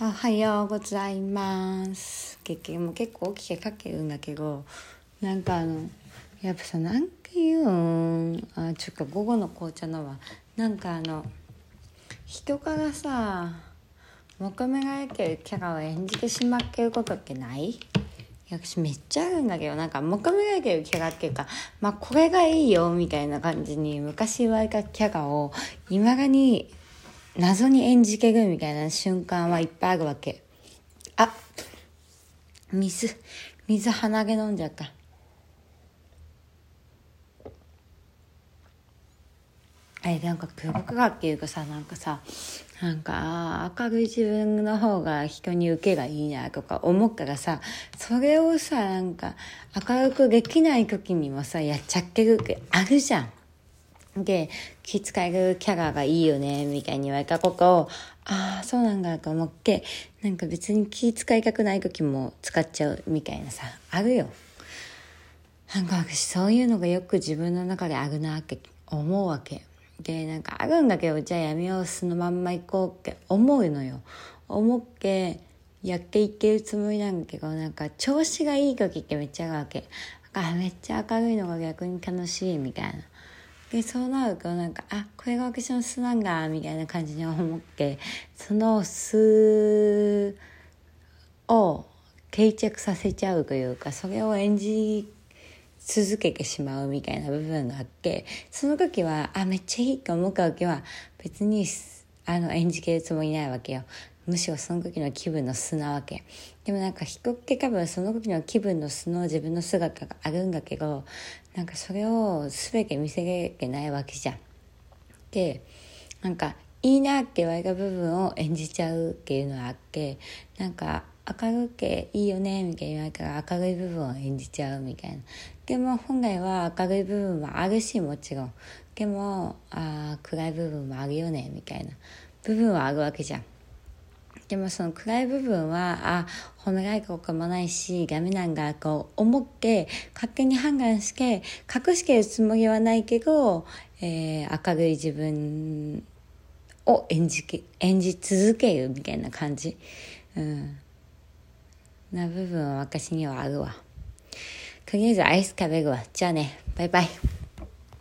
おはようございます。結局も結構起きてかけるんだけどなんかあのやっぱさ何回言うんあちょっと午後の紅茶のはなんかあの人からさ求められてるキャラを演じてしまってることってない？私めっちゃあるんだけどなんか求められてるキャラっていうかまあこれがいいよみたいな感じに昔言われたキャラをいまだに謎に演じけるみたいな瞬間はいっぱいあるわけ。あ水、水鼻毛飲んじゃった。え、なんかプロクラっていうかさ、なんかさ、なんか、明るい自分の方が人に受けがいいなとか思ったらさ、それをさ、なんか、明るくできない時にもさ、やっちゃってるってあるじゃん。で気使えるキャラがいいよねみたいに言われた。ことをああそうなんだと思ってなんか別に気使いたくない時も使っちゃうみたいなさあるよ。なんか私そういうのがよく自分の中であるなって思うわけ。でなんかあるんだけどじゃあやめようそのまんま行こうって思うのよ。思ってやっていけるつもりなんだけどなんか調子がいい時ってめっちゃあるわけ。あめっちゃ明るいのが逆に楽しいみたいな。でそうなるとなんかあこれが私の巣なんだみたいな感じに思ってその巣を定着させちゃうというかそれを演じ続けてしまうみたいな部分があってその時はあめっちゃいいと思う時は別にあの演じけるつもりないわけよ。むしろその時の気分の素なわけ。でもなんか人って多分その時の気分の素の自分の姿があるんだけどなんかそれを全て見せれてないわけじゃん。でなんかいいなって言われた部分を演じちゃうっていうのはあってなんか明るくいいよねみたいな言われたら明るい部分を演じちゃうみたいな。でも本来は明るい部分もあるしもちろん。でもあ暗い部分もあるよねみたいな。部分はあるわけじゃん。でもその暗い部分はあ褒められることもないしダメなんだと思って勝手に判断して隠してるつもりはないけど、えー、明るい自分を演じ演じ続けるみたいな感じ、うん、な部分は私にはあるわ。とりあえずアイス食べるわ。じゃあね。バイバイ。